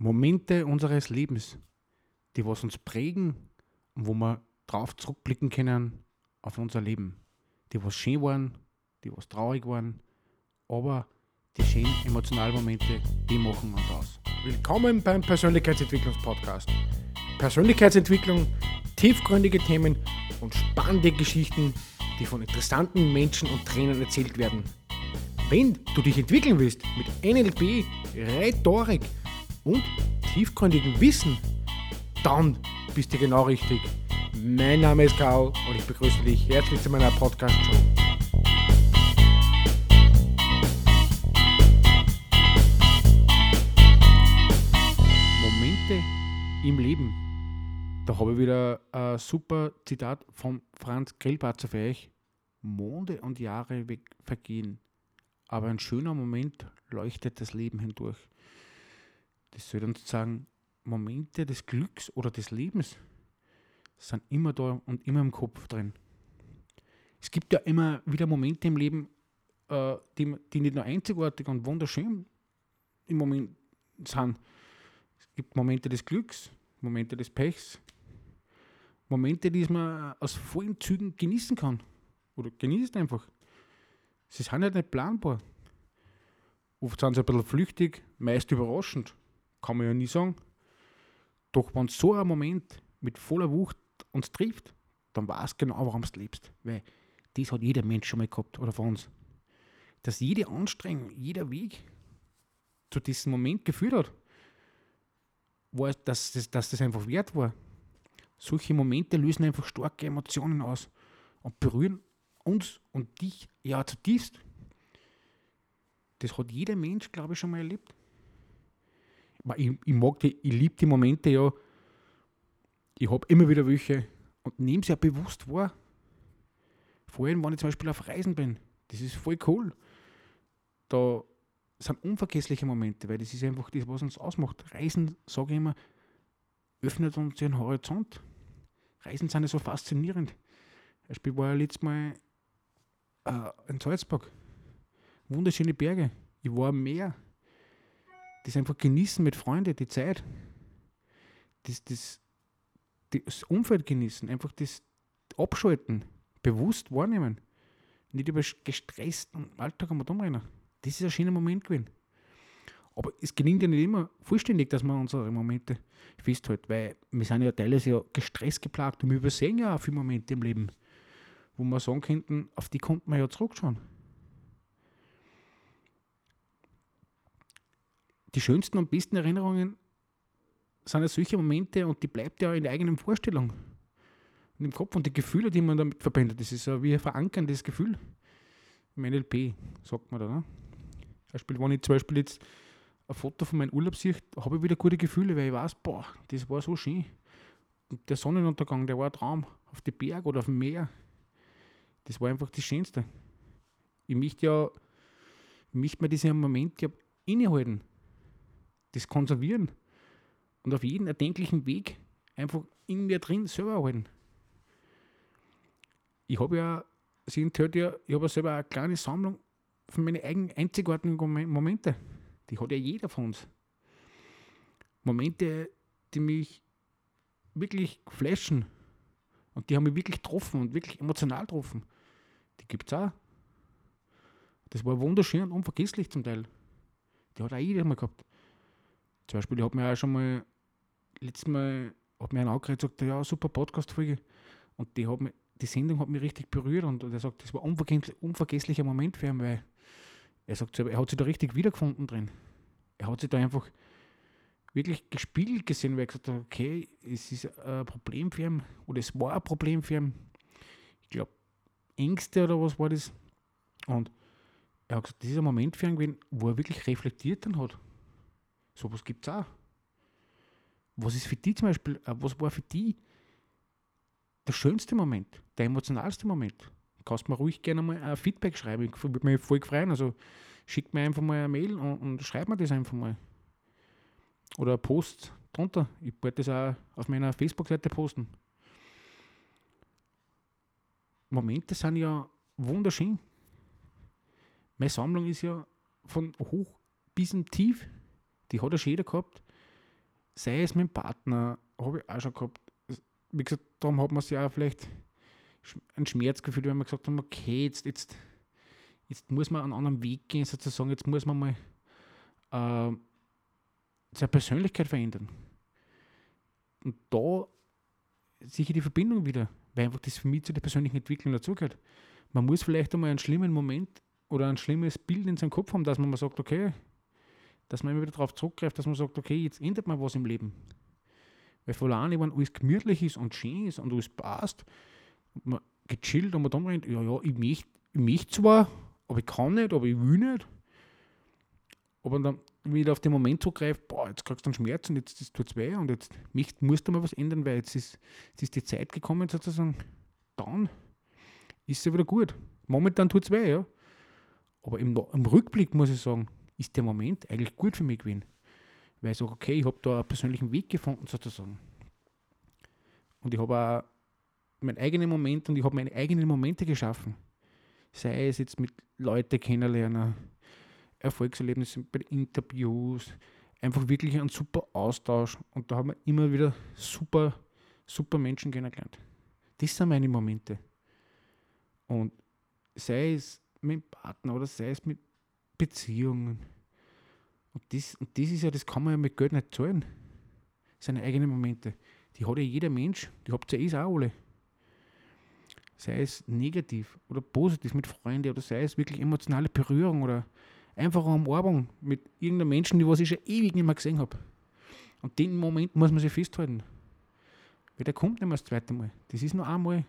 Momente unseres Lebens, die was uns prägen und wo wir drauf zurückblicken können auf unser Leben. Die was schön waren, die was traurig waren, aber die schönen emotionalen Momente, die machen uns aus. Willkommen beim Persönlichkeitsentwicklungspodcast. Persönlichkeitsentwicklung, tiefgründige Themen und spannende Geschichten, die von interessanten Menschen und Trainern erzählt werden. Wenn du dich entwickeln willst mit NLP, Rhetorik und tiefgründigem Wissen, dann bist du genau richtig. Mein Name ist Karl und ich begrüße dich herzlich zu meiner Podcast-Show. Momente im Leben. Da habe ich wieder ein super Zitat von Franz Grillparzer für euch. Monde und Jahre vergehen, aber ein schöner Moment leuchtet das Leben hindurch. Das soll uns sagen, Momente des Glücks oder des Lebens sind immer da und immer im Kopf drin. Es gibt ja immer wieder Momente im Leben, äh, die, die nicht nur einzigartig und wunderschön im Moment sind. Es gibt Momente des Glücks, Momente des Pechs, Momente, die man aus vollen Zügen genießen kann. Oder genießt einfach. Sie sind halt nicht planbar. Oft sind sie ein bisschen flüchtig, meist überraschend. Kann man ja nie sagen. Doch wenn so ein Moment mit voller Wucht uns trifft, dann weiß genau, warum du lebst. Weil das hat jeder Mensch schon mal gehabt oder von uns. Dass jede Anstrengung, jeder Weg zu diesem Moment geführt hat, war, dass das, dass das einfach wert war. Solche Momente lösen einfach starke Emotionen aus und berühren uns und dich ja zutiefst. Das hat jeder Mensch, glaube ich, schon mal erlebt. Ich, ich mag die, ich liebe die Momente ja. Ich habe immer wieder welche und nehme sie ja bewusst wahr. Vor allem, wenn ich zum Beispiel auf Reisen bin. Das ist voll cool. Da sind unvergessliche Momente, weil das ist einfach das, was uns ausmacht. Reisen, sage ich immer, öffnet uns den Horizont. Reisen sind ja so faszinierend. Zum Beispiel war ich letztes Mal äh, in Salzburg. Wunderschöne Berge. Ich war am Meer. Das einfach genießen mit Freunden, die Zeit. Das, das, das Umfeld genießen, einfach das Abschalten, bewusst wahrnehmen. Nicht über gestressten Alltag am umrennen. Das ist ein schöner Moment gewesen. Aber es gelingt ja nicht immer vollständig, dass man unsere Momente festhält, weil wir sind ja teilweise ja gestresst geplagt und wir übersehen ja auch viele Momente im Leben, wo wir sagen könnten, auf die konnten wir ja zurückschauen. Die schönsten und besten Erinnerungen sind ja solche Momente und die bleibt ja in der eigenen Vorstellung und im Kopf und die Gefühle, die man damit verbindet, das ist ja wie ein verankerndes Gefühl. Im NLP, sagt man da. Ne? Beispiel, wenn ich zum Beispiel jetzt ein Foto von meinem Urlaub sehe, habe ich wieder gute Gefühle, weil ich weiß, boah, das war so schön. Und der Sonnenuntergang, der war ein Traum. Auf die Berg oder auf dem Meer. Das war einfach das Schönste. Ich möchte ja, ich möchte mir diesen Moment innehalten. Das konservieren. Und auf jeden erdenklichen Weg einfach in mir drin selber halten. Ich habe ja, Sie hört ja, ich habe ja selber eine kleine Sammlung von meinen eigenen einzigartigen Momente. Die hat ja jeder von uns. Momente, die mich wirklich flashen. Und die haben mich wirklich getroffen und wirklich emotional getroffen. Die gibt es auch. Das war wunderschön und unvergesslich zum Teil. Die hat auch jeder mal gehabt. Zum Beispiel, ich habe mir auch schon mal, letztes Mal, hat mir ein angehört gesagt, ja, super Podcast-Folge. Und die, hat mich, die Sendung hat mich richtig berührt und, und er sagt, das war ein unvergesslicher Moment für ihn, weil er sagt er hat sich da richtig wiedergefunden drin. Er hat sich da einfach wirklich gespiegelt gesehen, weil er gesagt hat, okay, es ist ein Problem für ihn oder es war ein Problem für ihn. Ich glaube, Ängste oder was war das. Und er hat gesagt, das ist ein Moment für ihn gewesen, wo er wirklich reflektiert dann hat. So was gibt es auch. Was ist für die zum Beispiel, äh, was war für die der schönste Moment, der emotionalste Moment? kannst mir ruhig gerne mal ein Feedback schreiben. Ich würde mich voll freuen. Also schick mir einfach mal eine Mail und, und schreib mir das einfach mal. Oder ein Post drunter. Ich werde das auch auf meiner Facebook-Seite posten. Momente sind ja wunderschön. Meine Sammlung ist ja von hoch bis tief. Die hat ja schon jeder gehabt. sei es dem Partner, habe ich auch schon gehabt. Wie gesagt, darum hat man sich auch vielleicht ein Schmerzgefühl, wenn man gesagt haben, okay, jetzt, jetzt, jetzt muss man einen anderen Weg gehen, sozusagen, jetzt muss man mal äh, seine Persönlichkeit verändern. Und da sicher die Verbindung wieder, weil einfach das für mich zu der persönlichen Entwicklung dazugehört. Man muss vielleicht einmal einen schlimmen Moment oder ein schlimmes Bild in seinem Kopf haben, dass man mal sagt, okay, dass man immer wieder darauf zurückgreift, dass man sagt, okay, jetzt ändert man was im Leben. Weil vor allem, wenn alles gemütlich ist und schön ist und alles passt, und man gechillt und man dann meint, ja, ja, ich möchte ich möcht zwar, aber ich kann nicht, aber ich will nicht. Aber dann wieder auf den Moment zugreift, boah, jetzt kriegst du einen Schmerz und jetzt tut es weh und jetzt musst du mal was ändern, weil jetzt ist, jetzt ist die Zeit gekommen sozusagen, dann ist es ja wieder gut. Momentan tut es weh, ja. Aber im, im, Rückblick muss ich sagen, ist der Moment eigentlich gut für mich gewesen. Weil ich sage, okay, ich habe da einen persönlichen Weg gefunden sozusagen. Und ich habe auch meinen eigenen Moment und ich habe meine eigenen Momente geschaffen. Sei es jetzt mit Leuten kennenlernen, Erfolgserlebnisse bei Interviews, einfach wirklich ein super Austausch und da haben wir immer wieder super, super Menschen kennengelernt. Das sind meine Momente. Und sei es mit dem Partner oder sei es mit Beziehungen. Und das, und das ist ja, das kann man ja mit Geld nicht zahlen. Seine eigenen Momente. Die hat ja jeder Mensch, die habt ihr ja eh auch alle. Sei es negativ oder positiv mit Freunden oder sei es wirklich emotionale Berührung oder einfach eine Umarmung mit irgendeinem Menschen, die was ich schon ewig nicht mehr gesehen habe. Und den Moment muss man sich festhalten. Weil der kommt nicht mehr das zweite Mal. Das ist nur einmal.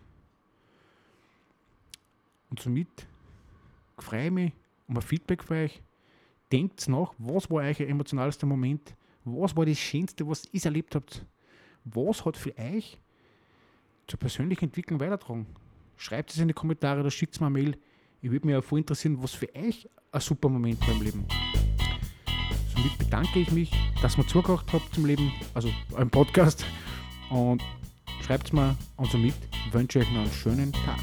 Und somit freue ich mich ein Feedback für euch. Denkt nach, was war euer emotionalster Moment? Was war das Schönste, was ihr erlebt habt? Was hat für euch zur persönlichen Entwicklung weitertragen? Schreibt es in die Kommentare oder schickt es mir eine Mail. Ich würde mich auch voll interessieren, was für euch ein super Moment beim Leben. Somit bedanke ich mich, dass ihr zugehört habt zum Leben, also einem Podcast. Und schreibt es mir und somit wünsche ich euch noch einen schönen Tag.